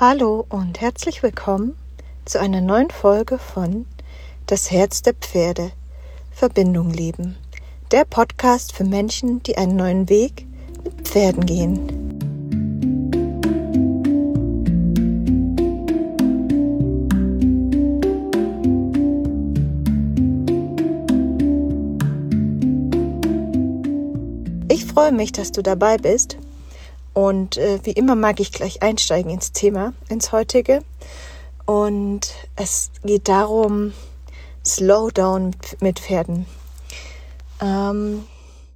Hallo und herzlich willkommen zu einer neuen Folge von Das Herz der Pferde Verbindung leben. Der Podcast für Menschen, die einen neuen Weg mit Pferden gehen. Ich freue mich, dass du dabei bist und äh, wie immer mag ich gleich einsteigen ins Thema, ins heutige. Und es geht darum, Slowdown mit Pferden. Ähm,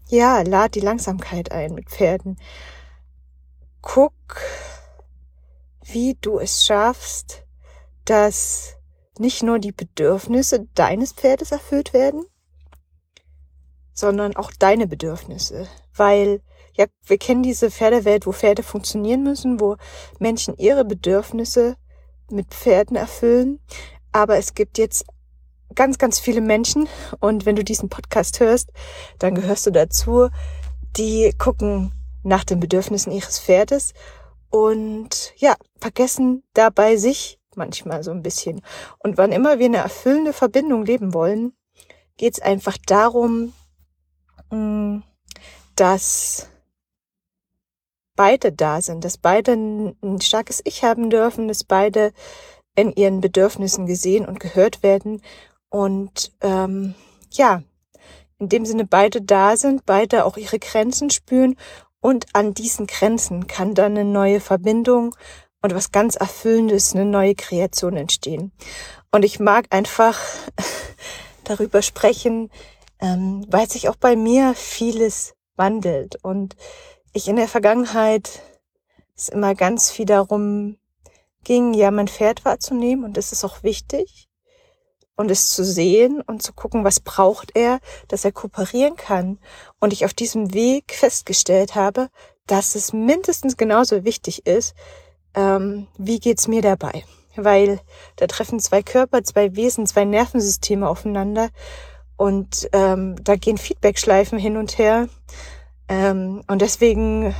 ja, lad die Langsamkeit ein mit Pferden. Guck, wie du es schaffst, dass nicht nur die Bedürfnisse deines Pferdes erfüllt werden, sondern auch deine Bedürfnisse. Weil ja, wir kennen diese Pferdewelt, wo Pferde funktionieren müssen, wo Menschen ihre Bedürfnisse mit Pferden erfüllen. Aber es gibt jetzt ganz, ganz viele Menschen und wenn du diesen Podcast hörst, dann gehörst du dazu, die gucken nach den Bedürfnissen ihres Pferdes und ja, vergessen dabei sich manchmal so ein bisschen. Und wann immer wir eine erfüllende Verbindung leben wollen, geht es einfach darum, mm, dass beide da sind, dass beide ein starkes Ich haben dürfen, dass beide in ihren Bedürfnissen gesehen und gehört werden. Und ähm, ja, in dem Sinne beide da sind, beide auch ihre Grenzen spüren. Und an diesen Grenzen kann dann eine neue Verbindung und was ganz Erfüllendes, eine neue Kreation entstehen. Und ich mag einfach darüber sprechen, ähm, weil sich auch bei mir vieles wandelt. Und ich in der Vergangenheit es immer ganz viel darum ging, ja, mein Pferd wahrzunehmen und es ist auch wichtig und es zu sehen und zu gucken, was braucht er, dass er kooperieren kann. Und ich auf diesem Weg festgestellt habe, dass es mindestens genauso wichtig ist, ähm, wie geht's mir dabei. Weil da treffen zwei Körper, zwei Wesen, zwei Nervensysteme aufeinander und ähm, da gehen Feedbackschleifen hin und her. Ähm, und deswegen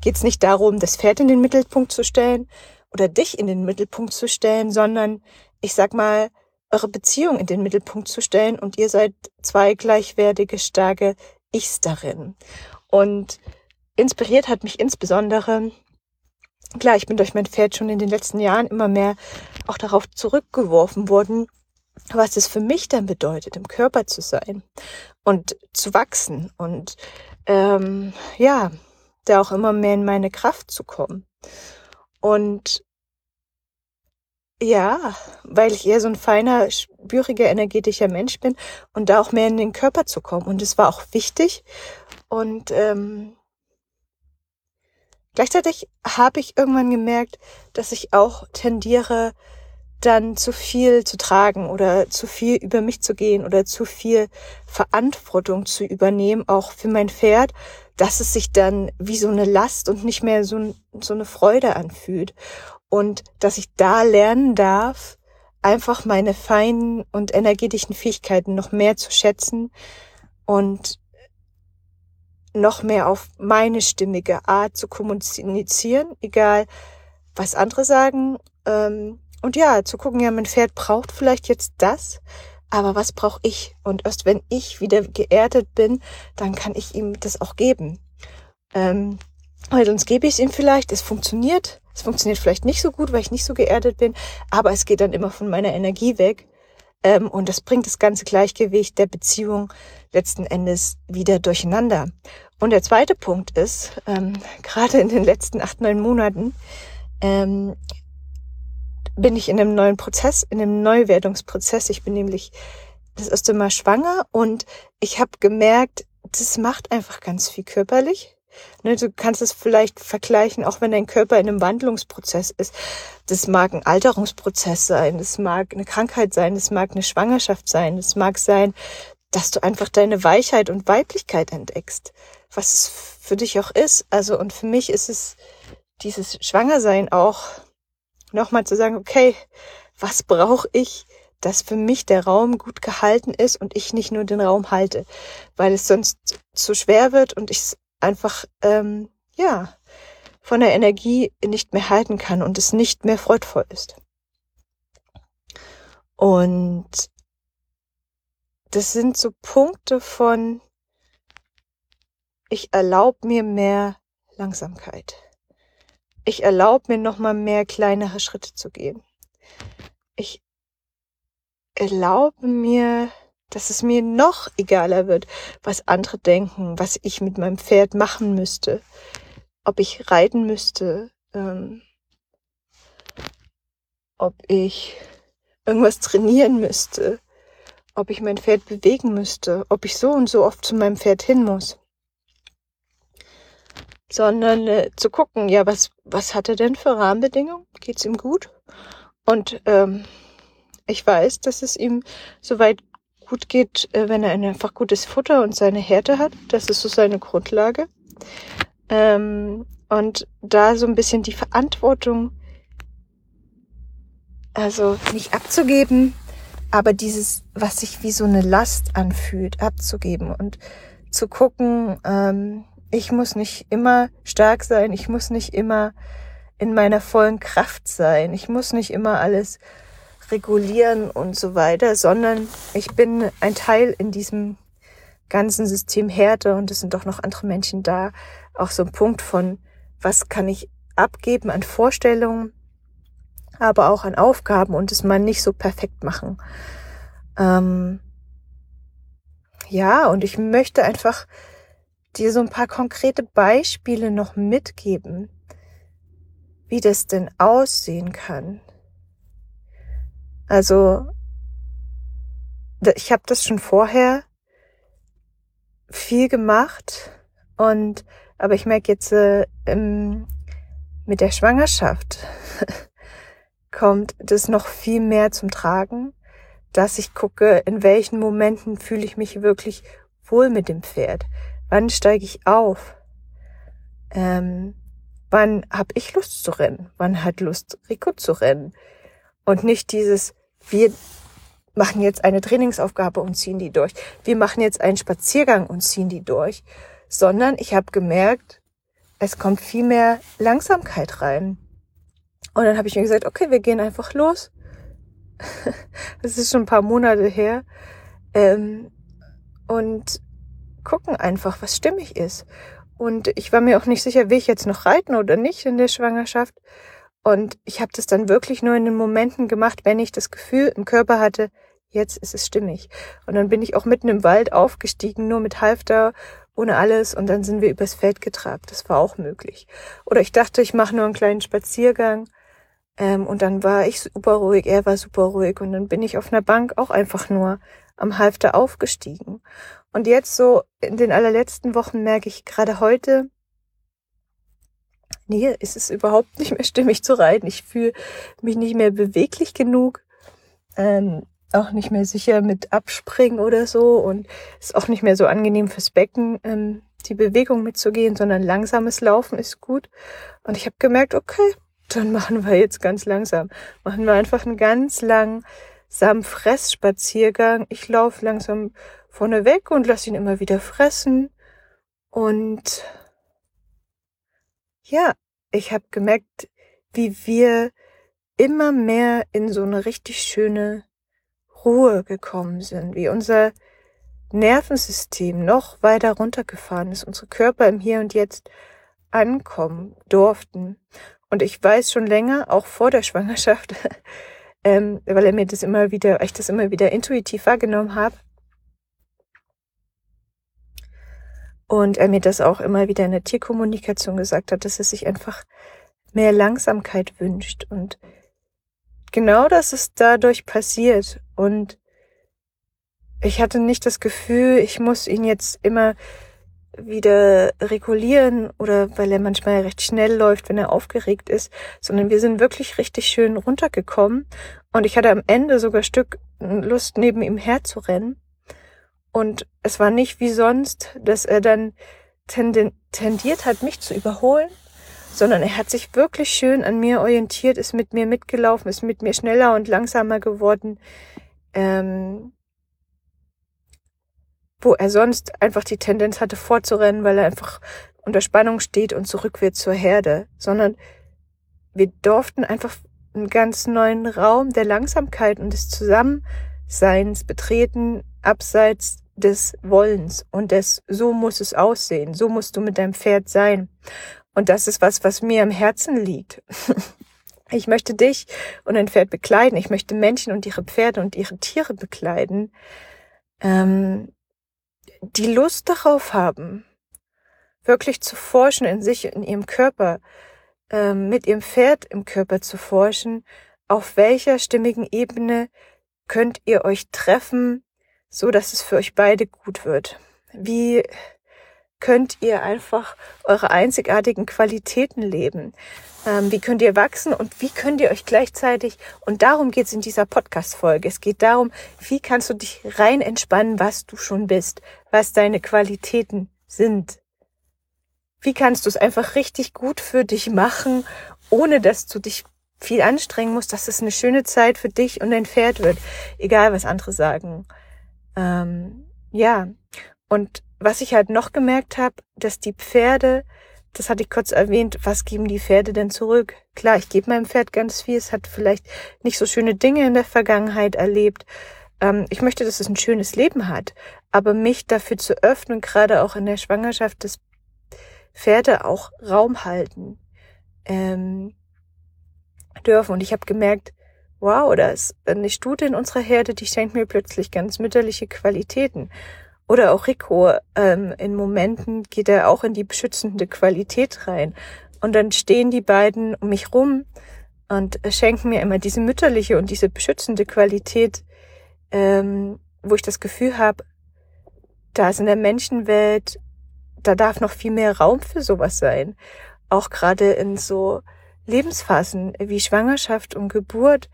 geht es nicht darum, das Pferd in den Mittelpunkt zu stellen oder dich in den Mittelpunkt zu stellen, sondern ich sag mal, eure Beziehung in den Mittelpunkt zu stellen und ihr seid zwei gleichwertige, starke Ichs darin. Und inspiriert hat mich insbesondere, klar, ich bin durch mein Pferd schon in den letzten Jahren immer mehr auch darauf zurückgeworfen worden, was es für mich dann bedeutet, im Körper zu sein und zu wachsen und ähm, ja, da auch immer mehr in meine Kraft zu kommen. Und ja, weil ich eher so ein feiner, spüriger, energetischer Mensch bin und da auch mehr in den Körper zu kommen. Und es war auch wichtig. Und ähm, gleichzeitig habe ich irgendwann gemerkt, dass ich auch tendiere, dann zu viel zu tragen oder zu viel über mich zu gehen oder zu viel Verantwortung zu übernehmen, auch für mein Pferd, dass es sich dann wie so eine Last und nicht mehr so, so eine Freude anfühlt. Und dass ich da lernen darf, einfach meine feinen und energetischen Fähigkeiten noch mehr zu schätzen und noch mehr auf meine stimmige Art zu kommunizieren, egal was andere sagen. Ähm, und ja, zu gucken, ja, mein Pferd braucht vielleicht jetzt das, aber was brauche ich? Und erst wenn ich wieder geerdet bin, dann kann ich ihm das auch geben. Ähm, weil sonst gebe ich es ihm vielleicht, es funktioniert, es funktioniert vielleicht nicht so gut, weil ich nicht so geerdet bin, aber es geht dann immer von meiner Energie weg. Ähm, und das bringt das ganze Gleichgewicht der Beziehung letzten Endes wieder durcheinander. Und der zweite Punkt ist, ähm, gerade in den letzten acht, neun Monaten, ähm, bin ich in einem neuen Prozess, in einem Neuwerdungsprozess. Ich bin nämlich das erste Mal schwanger und ich habe gemerkt, das macht einfach ganz viel körperlich. Ne, du kannst es vielleicht vergleichen, auch wenn dein Körper in einem Wandlungsprozess ist. Das mag ein Alterungsprozess sein, das mag eine Krankheit sein, das mag eine Schwangerschaft sein, das mag sein, dass du einfach deine Weichheit und Weiblichkeit entdeckst, was es für dich auch ist. Also und für mich ist es dieses Schwangersein auch nochmal zu sagen, okay, was brauche ich, dass für mich der Raum gut gehalten ist und ich nicht nur den Raum halte, weil es sonst zu schwer wird und ich einfach, ähm, ja, von der Energie nicht mehr halten kann und es nicht mehr freudvoll ist. Und das sind so Punkte von, ich erlaube mir mehr Langsamkeit. Ich erlaube mir nochmal mehr kleinere Schritte zu gehen. Ich erlaube mir, dass es mir noch egaler wird, was andere denken, was ich mit meinem Pferd machen müsste, ob ich reiten müsste, ähm, ob ich irgendwas trainieren müsste, ob ich mein Pferd bewegen müsste, ob ich so und so oft zu meinem Pferd hin muss. Sondern äh, zu gucken, ja, was, was hat er denn für Rahmenbedingungen? Geht's ihm gut? Und ähm, ich weiß, dass es ihm soweit gut geht, äh, wenn er einfach gutes Futter und seine Härte hat. Das ist so seine Grundlage. Ähm, und da so ein bisschen die Verantwortung also nicht abzugeben, aber dieses, was sich wie so eine Last anfühlt, abzugeben und zu gucken, ähm, ich muss nicht immer stark sein, ich muss nicht immer in meiner vollen Kraft sein, ich muss nicht immer alles regulieren und so weiter, sondern ich bin ein Teil in diesem ganzen System Härte und es sind doch noch andere Menschen da. Auch so ein Punkt von, was kann ich abgeben an Vorstellungen, aber auch an Aufgaben und es mal nicht so perfekt machen. Ähm, ja, und ich möchte einfach dir so ein paar konkrete Beispiele noch mitgeben, wie das denn aussehen kann. Also, ich habe das schon vorher viel gemacht und aber ich merke jetzt äh, mit der Schwangerschaft kommt das noch viel mehr zum Tragen, dass ich gucke, in welchen Momenten fühle ich mich wirklich wohl mit dem Pferd. Wann steige ich auf? Ähm, wann habe ich Lust zu rennen? Wann hat Lust Rico zu rennen? Und nicht dieses, wir machen jetzt eine Trainingsaufgabe und ziehen die durch. Wir machen jetzt einen Spaziergang und ziehen die durch. Sondern ich habe gemerkt, es kommt viel mehr Langsamkeit rein. Und dann habe ich mir gesagt, okay, wir gehen einfach los. das ist schon ein paar Monate her. Ähm, und gucken einfach, was stimmig ist. Und ich war mir auch nicht sicher, will ich jetzt noch reiten oder nicht in der Schwangerschaft. Und ich habe das dann wirklich nur in den Momenten gemacht, wenn ich das Gefühl im Körper hatte, jetzt ist es stimmig. Und dann bin ich auch mitten im Wald aufgestiegen, nur mit Halfter, ohne alles. Und dann sind wir übers Feld getrabt. Das war auch möglich. Oder ich dachte, ich mache nur einen kleinen Spaziergang ähm, und dann war ich super ruhig, er war super ruhig und dann bin ich auf einer Bank auch einfach nur am Halfter aufgestiegen. Und jetzt so in den allerletzten Wochen merke ich gerade heute, nee, ist es überhaupt nicht mehr stimmig zu reiten. Ich fühle mich nicht mehr beweglich genug, ähm, auch nicht mehr sicher mit Abspringen oder so und ist auch nicht mehr so angenehm fürs Becken, ähm, die Bewegung mitzugehen, sondern langsames Laufen ist gut. Und ich habe gemerkt, okay, dann machen wir jetzt ganz langsam. Machen wir einfach einen ganz langsamen Fressspaziergang. Ich laufe langsam vorne weg und lasse ihn immer wieder fressen. Und ja, ich habe gemerkt, wie wir immer mehr in so eine richtig schöne Ruhe gekommen sind, wie unser Nervensystem noch weiter runtergefahren ist, unsere Körper im Hier und Jetzt ankommen durften. Und ich weiß schon länger, auch vor der Schwangerschaft, ähm, weil er mir das immer wieder, ich das immer wieder intuitiv wahrgenommen habe. Und er mir das auch immer wieder in der Tierkommunikation gesagt hat, dass er sich einfach mehr Langsamkeit wünscht. Und genau das ist dadurch passiert. Und ich hatte nicht das Gefühl, ich muss ihn jetzt immer wieder regulieren oder weil er manchmal recht schnell läuft, wenn er aufgeregt ist, sondern wir sind wirklich richtig schön runtergekommen und ich hatte am Ende sogar Stück Lust, neben ihm herzurennen. Und es war nicht wie sonst, dass er dann tendiert hat, mich zu überholen, sondern er hat sich wirklich schön an mir orientiert, ist mit mir mitgelaufen, ist mit mir schneller und langsamer geworden. Ähm, wo er sonst einfach die Tendenz hatte vorzurennen, weil er einfach unter Spannung steht und zurück wird zur Herde, sondern wir durften einfach einen ganz neuen Raum der Langsamkeit und des Zusammenseins betreten, abseits des Wollens und des so muss es aussehen, so musst du mit deinem Pferd sein. Und das ist was, was mir am Herzen liegt. Ich möchte dich und dein Pferd bekleiden. Ich möchte Menschen und ihre Pferde und ihre Tiere bekleiden, ähm, die Lust darauf haben, wirklich zu forschen in sich, in ihrem Körper, ähm, mit ihrem Pferd im Körper zu forschen. Auf welcher stimmigen Ebene könnt ihr euch treffen, so dass es für euch beide gut wird? Wie könnt ihr einfach eure einzigartigen Qualitäten leben? Ähm, wie könnt ihr wachsen und wie könnt ihr euch gleichzeitig, und darum geht es in dieser Podcast-Folge, es geht darum, wie kannst du dich rein entspannen, was du schon bist, was deine Qualitäten sind. Wie kannst du es einfach richtig gut für dich machen, ohne dass du dich viel anstrengen musst, dass es eine schöne Zeit für dich und dein Pferd wird, egal was andere sagen. Ähm, ja, und was ich halt noch gemerkt habe, dass die Pferde, das hatte ich kurz erwähnt, was geben die Pferde denn zurück? Klar, ich gebe meinem Pferd ganz viel, es hat vielleicht nicht so schöne Dinge in der Vergangenheit erlebt. Ähm, ich möchte, dass es ein schönes Leben hat, aber mich dafür zu öffnen, gerade auch in der Schwangerschaft, dass Pferde auch Raum halten ähm, dürfen. Und ich habe gemerkt, wow, da ist eine Studie in unserer Herde, die schenkt mir plötzlich ganz mütterliche Qualitäten. Oder auch Rico, ähm, in Momenten geht er auch in die beschützende Qualität rein. Und dann stehen die beiden um mich rum und schenken mir immer diese mütterliche und diese beschützende Qualität, ähm, wo ich das Gefühl habe, da ist in der Menschenwelt, da darf noch viel mehr Raum für sowas sein. Auch gerade in so Lebensphasen wie Schwangerschaft und Geburt,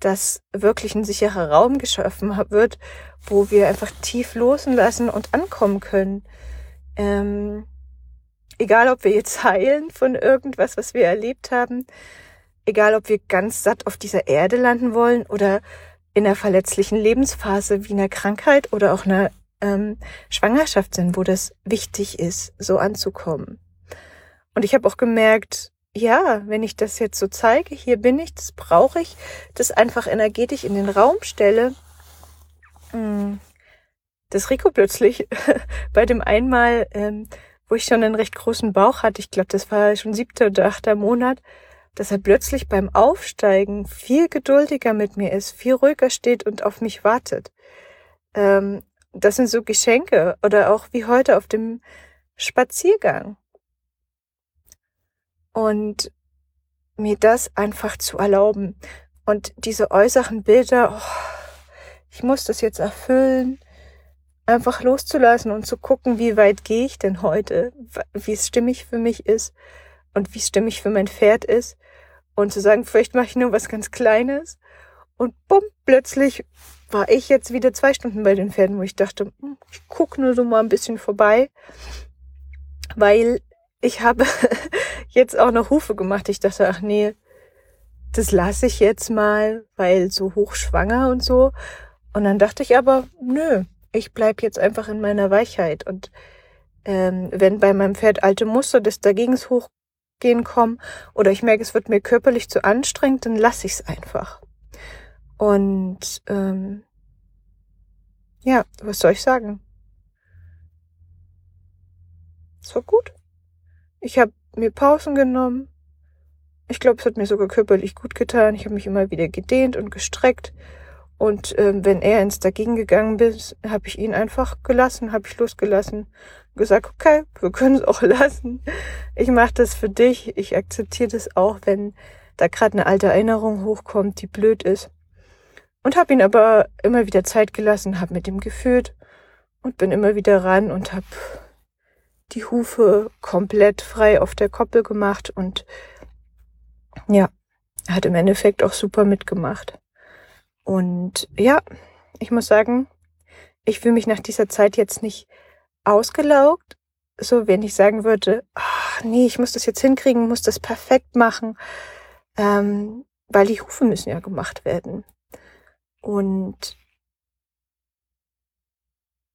dass wirklich ein sicherer Raum geschaffen wird, wo wir einfach tief loslassen und ankommen können. Ähm, egal, ob wir jetzt heilen von irgendwas, was wir erlebt haben, egal, ob wir ganz satt auf dieser Erde landen wollen oder in einer verletzlichen Lebensphase wie einer Krankheit oder auch einer ähm, Schwangerschaft sind, wo das wichtig ist, so anzukommen. Und ich habe auch gemerkt, ja, wenn ich das jetzt so zeige, hier bin ich, das brauche ich, das einfach energetisch in den Raum stelle, hm, dass Rico plötzlich bei dem einmal, ähm, wo ich schon einen recht großen Bauch hatte, ich glaube, das war schon siebter oder achter Monat, dass er plötzlich beim Aufsteigen viel geduldiger mit mir ist, viel ruhiger steht und auf mich wartet. Ähm, das sind so Geschenke oder auch wie heute auf dem Spaziergang und mir das einfach zu erlauben. Und diese äußeren Bilder, oh, ich muss das jetzt erfüllen, einfach loszulassen und zu gucken, wie weit gehe ich denn heute, wie es stimmig für mich ist und wie es stimmig für mein Pferd ist. Und zu sagen, vielleicht mache ich nur was ganz Kleines. Und bumm, plötzlich war ich jetzt wieder zwei Stunden bei den Pferden, wo ich dachte, hm, ich gucke nur so mal ein bisschen vorbei, weil ich habe jetzt auch noch Hufe gemacht. Ich dachte, ach nee, das lasse ich jetzt mal, weil so hochschwanger und so. Und dann dachte ich aber, nö, ich bleib jetzt einfach in meiner Weichheit. Und ähm, wenn bei meinem Pferd alte Muster des Dagegens hochgehen kommen oder ich merke, es wird mir körperlich zu anstrengend, dann lasse ich es einfach. Und ähm, ja, was soll ich sagen? Es war gut. Ich habe mir Pausen genommen. Ich glaube, es hat mir sogar körperlich gut getan. Ich habe mich immer wieder gedehnt und gestreckt. Und ähm, wenn er ins Dagegen gegangen ist, habe ich ihn einfach gelassen, habe ich losgelassen. Gesagt, okay, wir können es auch lassen. Ich mache das für dich. Ich akzeptiere das auch, wenn da gerade eine alte Erinnerung hochkommt, die blöd ist. Und habe ihn aber immer wieder Zeit gelassen, habe mit ihm geführt und bin immer wieder ran und habe die Hufe komplett frei auf der Koppel gemacht und ja, hat im Endeffekt auch super mitgemacht. Und ja, ich muss sagen, ich fühle mich nach dieser Zeit jetzt nicht ausgelaugt, so wenn ich sagen würde, ach, nee, ich muss das jetzt hinkriegen, muss das perfekt machen, ähm, weil die Hufe müssen ja gemacht werden. Und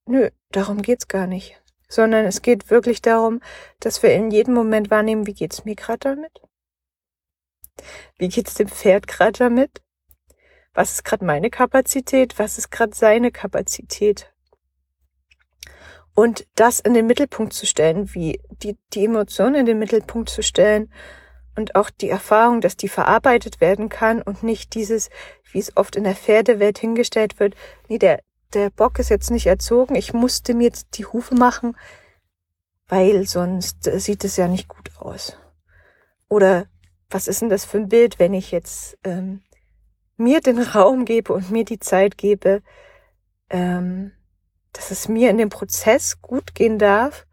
nö, darum geht's gar nicht sondern es geht wirklich darum, dass wir in jedem Moment wahrnehmen, wie geht's mir gerade damit? Wie geht's dem Pferd gerade damit? Was ist gerade meine Kapazität? Was ist gerade seine Kapazität? Und das in den Mittelpunkt zu stellen, wie die, die Emotionen in den Mittelpunkt zu stellen und auch die Erfahrung, dass die verarbeitet werden kann und nicht dieses, wie es oft in der Pferdewelt hingestellt wird, nee, der, der Bock ist jetzt nicht erzogen, ich musste mir jetzt die Hufe machen, weil sonst sieht es ja nicht gut aus. Oder was ist denn das für ein Bild, wenn ich jetzt ähm, mir den Raum gebe und mir die Zeit gebe, ähm, dass es mir in dem Prozess gut gehen darf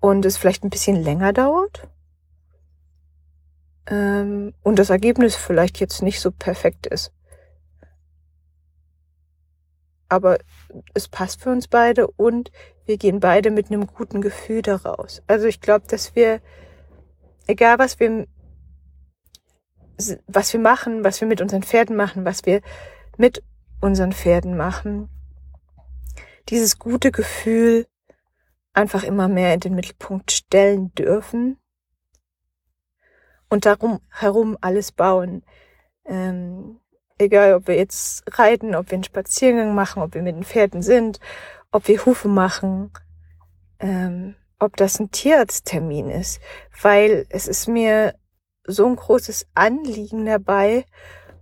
und es vielleicht ein bisschen länger dauert ähm, und das Ergebnis vielleicht jetzt nicht so perfekt ist. Aber es passt für uns beide und wir gehen beide mit einem guten Gefühl daraus. Also ich glaube, dass wir, egal was wir was wir machen, was wir mit unseren Pferden machen, was wir mit unseren Pferden machen, dieses gute Gefühl einfach immer mehr in den Mittelpunkt stellen dürfen und darum herum alles bauen. Ähm, egal, ob wir jetzt reiten, ob wir einen Spaziergang machen, ob wir mit den Pferden sind, ob wir Hufe machen, ähm, ob das ein Tierarzttermin ist, weil es ist mir so ein großes Anliegen dabei.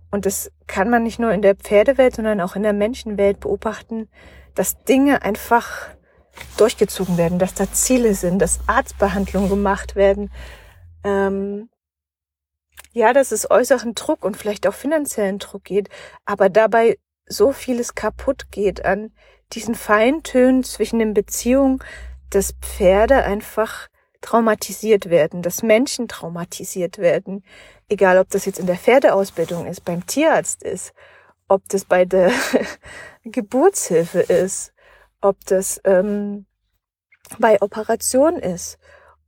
Und das kann man nicht nur in der Pferdewelt, sondern auch in der Menschenwelt beobachten, dass Dinge einfach durchgezogen werden, dass da Ziele sind, dass Arztbehandlungen gemacht werden. Ähm, ja, dass es äußeren Druck und vielleicht auch finanziellen Druck geht, aber dabei so vieles kaputt geht an diesen Feintönen zwischen den Beziehungen, dass Pferde einfach traumatisiert werden, dass Menschen traumatisiert werden, egal ob das jetzt in der Pferdeausbildung ist, beim Tierarzt ist, ob das bei der Geburtshilfe ist, ob das ähm, bei Operation ist.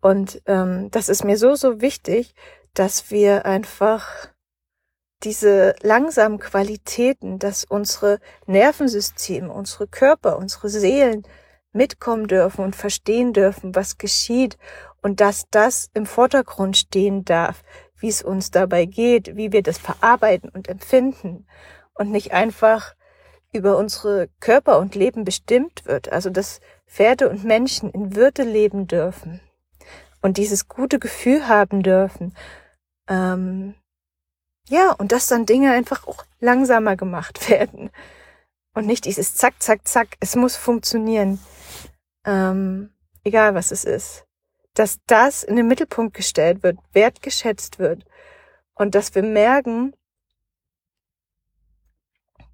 Und ähm, das ist mir so, so wichtig, dass wir einfach diese langsamen Qualitäten, dass unsere Nervensysteme, unsere Körper, unsere Seelen mitkommen dürfen und verstehen dürfen, was geschieht und dass das im Vordergrund stehen darf, wie es uns dabei geht, wie wir das verarbeiten und empfinden und nicht einfach über unsere Körper und Leben bestimmt wird. Also dass Pferde und Menschen in Würde leben dürfen und dieses gute Gefühl haben dürfen. Ähm, ja, und dass dann Dinge einfach auch langsamer gemacht werden. Und nicht dieses Zack, Zack, Zack. Es muss funktionieren ähm, egal was es ist, dass das in den Mittelpunkt gestellt wird, wertgeschätzt wird und dass wir merken,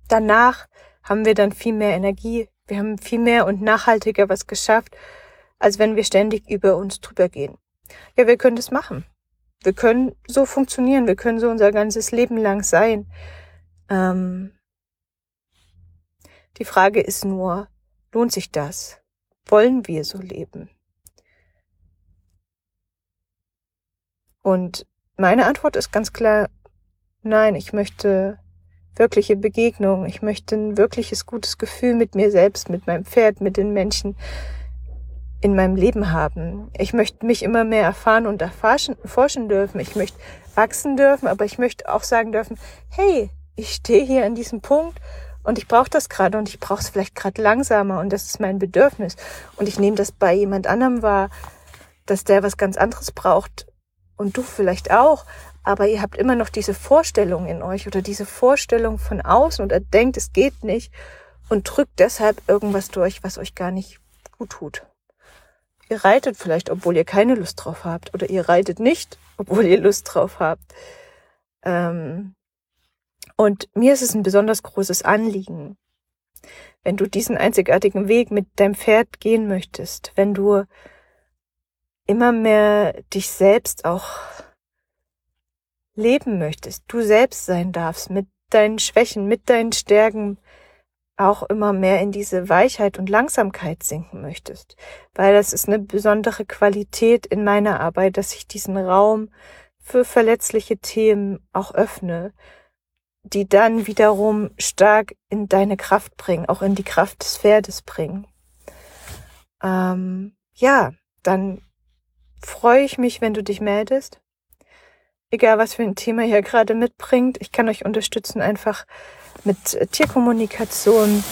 danach haben wir dann viel mehr Energie, wir haben viel mehr und nachhaltiger was geschafft, als wenn wir ständig über uns drüber gehen. Ja, wir können das machen. Wir können so funktionieren, wir können so unser ganzes Leben lang sein. Ähm, die Frage ist nur, lohnt sich das? wollen wir so leben? Und meine Antwort ist ganz klar, nein, ich möchte wirkliche Begegnung, ich möchte ein wirkliches gutes Gefühl mit mir selbst, mit meinem Pferd, mit den Menschen in meinem Leben haben. Ich möchte mich immer mehr erfahren und erforschen, forschen dürfen. Ich möchte wachsen dürfen, aber ich möchte auch sagen dürfen, hey, ich stehe hier an diesem Punkt und ich brauche das gerade und ich brauche es vielleicht gerade langsamer und das ist mein Bedürfnis. Und ich nehme das bei jemand anderem wahr, dass der was ganz anderes braucht und du vielleicht auch. Aber ihr habt immer noch diese Vorstellung in euch oder diese Vorstellung von außen oder denkt, es geht nicht und drückt deshalb irgendwas durch, was euch gar nicht gut tut. Ihr reitet vielleicht, obwohl ihr keine Lust drauf habt oder ihr reitet nicht, obwohl ihr Lust drauf habt. Ähm, und mir ist es ein besonders großes Anliegen, wenn du diesen einzigartigen Weg mit deinem Pferd gehen möchtest, wenn du immer mehr dich selbst auch leben möchtest, du selbst sein darfst, mit deinen Schwächen, mit deinen Stärken auch immer mehr in diese Weichheit und Langsamkeit sinken möchtest, weil das ist eine besondere Qualität in meiner Arbeit, dass ich diesen Raum für verletzliche Themen auch öffne, die dann wiederum stark in deine Kraft bringen, auch in die Kraft des Pferdes bringen. ähm, ja, dann freue ich mich, wenn du dich meldest. Egal, was für ein Thema ihr gerade mitbringt. Ich kann euch unterstützen, einfach mit Tierkommunikation,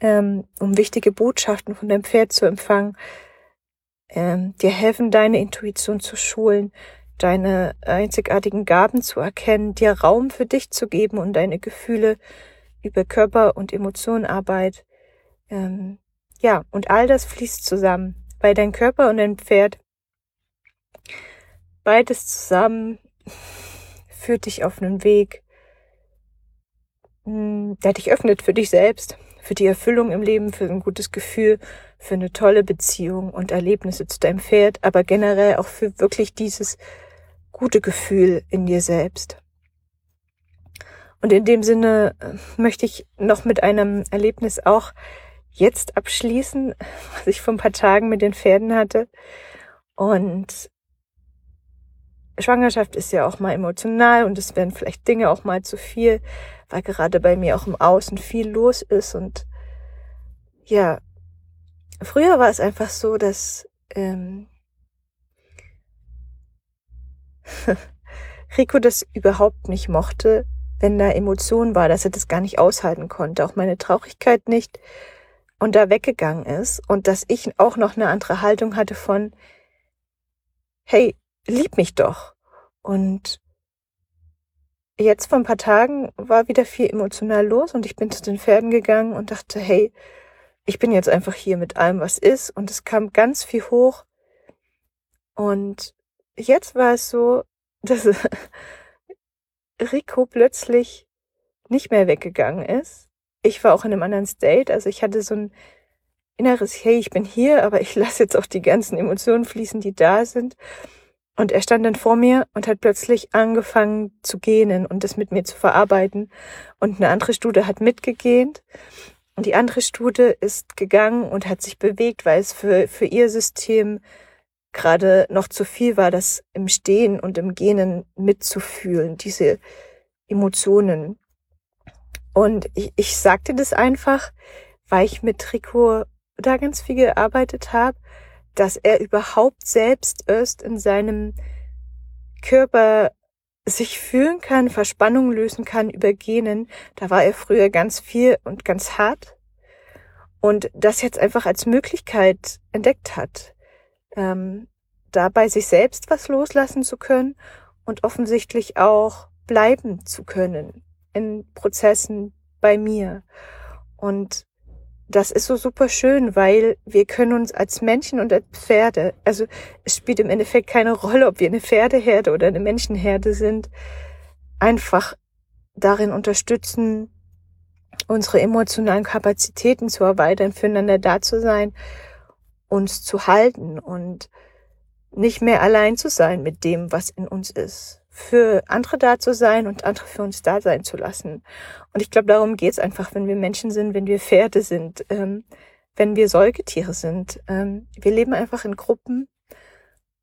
ähm, um wichtige Botschaften von deinem Pferd zu empfangen, ähm, dir helfen, deine Intuition zu schulen, deine einzigartigen Gaben zu erkennen, dir Raum für dich zu geben und deine Gefühle über Körper und Emotionenarbeit. Ähm, ja, und all das fließt zusammen, weil dein Körper und dein Pferd beides zusammen führt dich auf einen Weg, der dich öffnet für dich selbst, für die Erfüllung im Leben, für ein gutes Gefühl, für eine tolle Beziehung und Erlebnisse zu deinem Pferd, aber generell auch für wirklich dieses gute Gefühl in dir selbst. Und in dem Sinne äh, möchte ich noch mit einem Erlebnis auch jetzt abschließen, was ich vor ein paar Tagen mit den Pferden hatte. Und Schwangerschaft ist ja auch mal emotional und es werden vielleicht Dinge auch mal zu viel, weil gerade bei mir auch im Außen viel los ist. Und ja, früher war es einfach so, dass ähm, Rico das überhaupt nicht mochte, wenn da Emotion war, dass er das gar nicht aushalten konnte, auch meine Traurigkeit nicht und da weggegangen ist und dass ich auch noch eine andere Haltung hatte von, hey, lieb mich doch. Und jetzt vor ein paar Tagen war wieder viel emotional los und ich bin zu den Pferden gegangen und dachte, hey, ich bin jetzt einfach hier mit allem, was ist. Und es kam ganz viel hoch. Und jetzt war es so, dass Rico plötzlich nicht mehr weggegangen ist. Ich war auch in einem anderen State, also ich hatte so ein inneres, hey, ich bin hier, aber ich lasse jetzt auch die ganzen Emotionen fließen, die da sind. Und er stand dann vor mir und hat plötzlich angefangen zu gähnen und das mit mir zu verarbeiten. Und eine andere Stute hat mitgegähnt. Und die andere Stute ist gegangen und hat sich bewegt, weil es für, für ihr System gerade noch zu viel war, das im Stehen und im Gähnen mitzufühlen, diese Emotionen. Und ich, ich sagte das einfach, weil ich mit Rico da ganz viel gearbeitet habe dass er überhaupt selbst erst in seinem Körper sich fühlen kann, Verspannung lösen kann über Genen. Da war er früher ganz viel und ganz hart und das jetzt einfach als Möglichkeit entdeckt hat, ähm, da bei sich selbst was loslassen zu können und offensichtlich auch bleiben zu können in Prozessen bei mir. Und das ist so super schön, weil wir können uns als Menschen und als Pferde, also es spielt im Endeffekt keine Rolle, ob wir eine Pferdeherde oder eine Menschenherde sind, einfach darin unterstützen, unsere emotionalen Kapazitäten zu erweitern, füreinander da zu sein, uns zu halten und nicht mehr allein zu sein mit dem, was in uns ist für andere da zu sein und andere für uns da sein zu lassen. Und ich glaube, darum geht's einfach, wenn wir Menschen sind, wenn wir Pferde sind, ähm, wenn wir Säugetiere sind. Ähm, wir leben einfach in Gruppen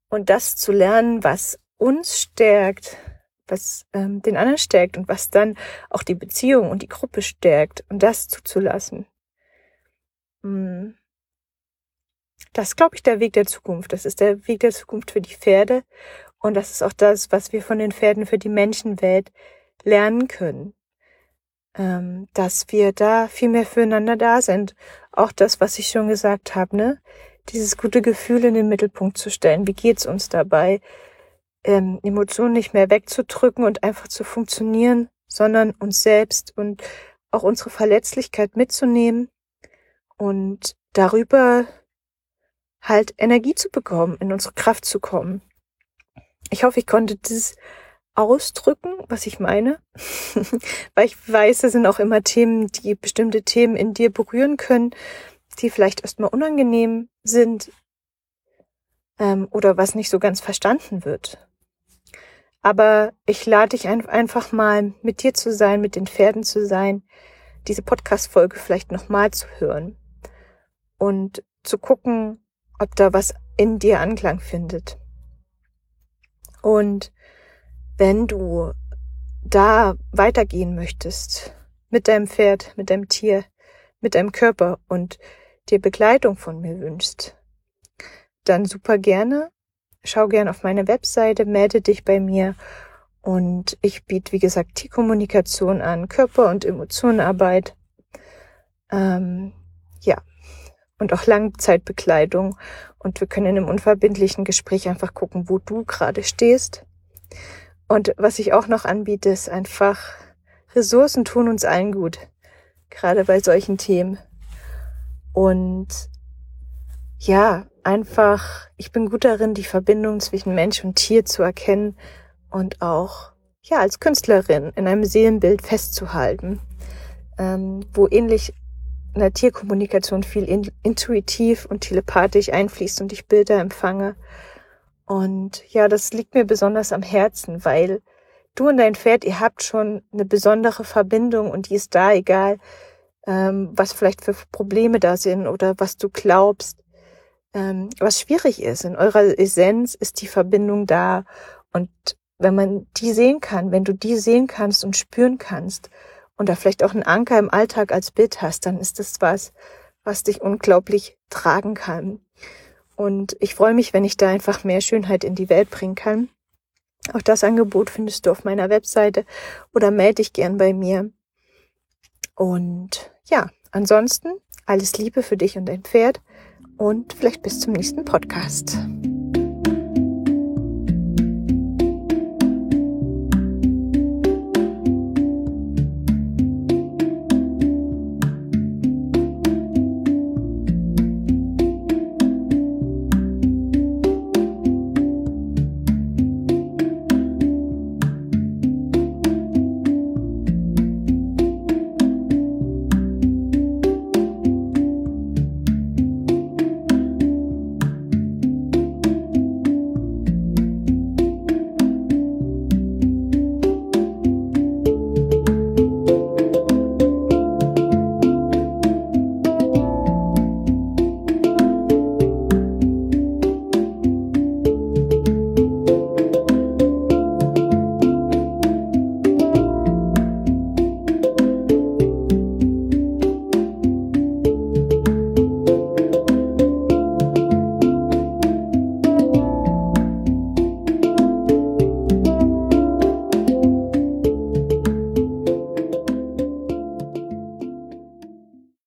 und das zu lernen, was uns stärkt, was ähm, den anderen stärkt und was dann auch die Beziehung und die Gruppe stärkt und das zuzulassen. Mm. Das ist, glaube ich, der Weg der Zukunft. Das ist der Weg der Zukunft für die Pferde und das ist auch das, was wir von den Pferden für die Menschenwelt lernen können. Ähm, dass wir da viel mehr füreinander da sind. Auch das, was ich schon gesagt habe, ne? Dieses gute Gefühl in den Mittelpunkt zu stellen. Wie geht's uns dabei? Ähm, Emotionen nicht mehr wegzudrücken und einfach zu funktionieren, sondern uns selbst und auch unsere Verletzlichkeit mitzunehmen und darüber halt Energie zu bekommen, in unsere Kraft zu kommen. Ich hoffe, ich konnte das ausdrücken, was ich meine, weil ich weiß, es sind auch immer Themen, die bestimmte Themen in dir berühren können, die vielleicht erstmal unangenehm sind ähm, oder was nicht so ganz verstanden wird. Aber ich lade dich ein, einfach mal mit dir zu sein, mit den Pferden zu sein, diese Podcast-Folge vielleicht nochmal zu hören und zu gucken, ob da was in dir Anklang findet. Und wenn du da weitergehen möchtest mit deinem Pferd, mit deinem Tier, mit deinem Körper und dir Begleitung von mir wünschst, dann super gerne. Schau gerne auf meine Webseite, melde dich bei mir und ich biete, wie gesagt, Tierkommunikation an, Körper- und Emotionenarbeit. Ähm, ja, und auch Langzeitbekleidung. Und wir können einem unverbindlichen Gespräch einfach gucken, wo du gerade stehst. Und was ich auch noch anbiete, ist einfach, Ressourcen tun uns allen gut. Gerade bei solchen Themen. Und ja, einfach, ich bin gut darin, die Verbindung zwischen Mensch und Tier zu erkennen und auch, ja, als Künstlerin in einem Seelenbild festzuhalten, ähm, wo ähnlich in der Tierkommunikation viel in, intuitiv und telepathisch einfließt und ich Bilder empfange. Und ja, das liegt mir besonders am Herzen, weil du und dein Pferd, ihr habt schon eine besondere Verbindung und die ist da, egal ähm, was vielleicht für Probleme da sind oder was du glaubst. Ähm, was schwierig ist, in eurer Essenz ist die Verbindung da und wenn man die sehen kann, wenn du die sehen kannst und spüren kannst und da vielleicht auch einen Anker im Alltag als Bild hast, dann ist das was, was dich unglaublich tragen kann. Und ich freue mich, wenn ich da einfach mehr Schönheit in die Welt bringen kann. Auch das Angebot findest du auf meiner Webseite oder melde dich gern bei mir. Und ja, ansonsten alles Liebe für dich und dein Pferd und vielleicht bis zum nächsten Podcast.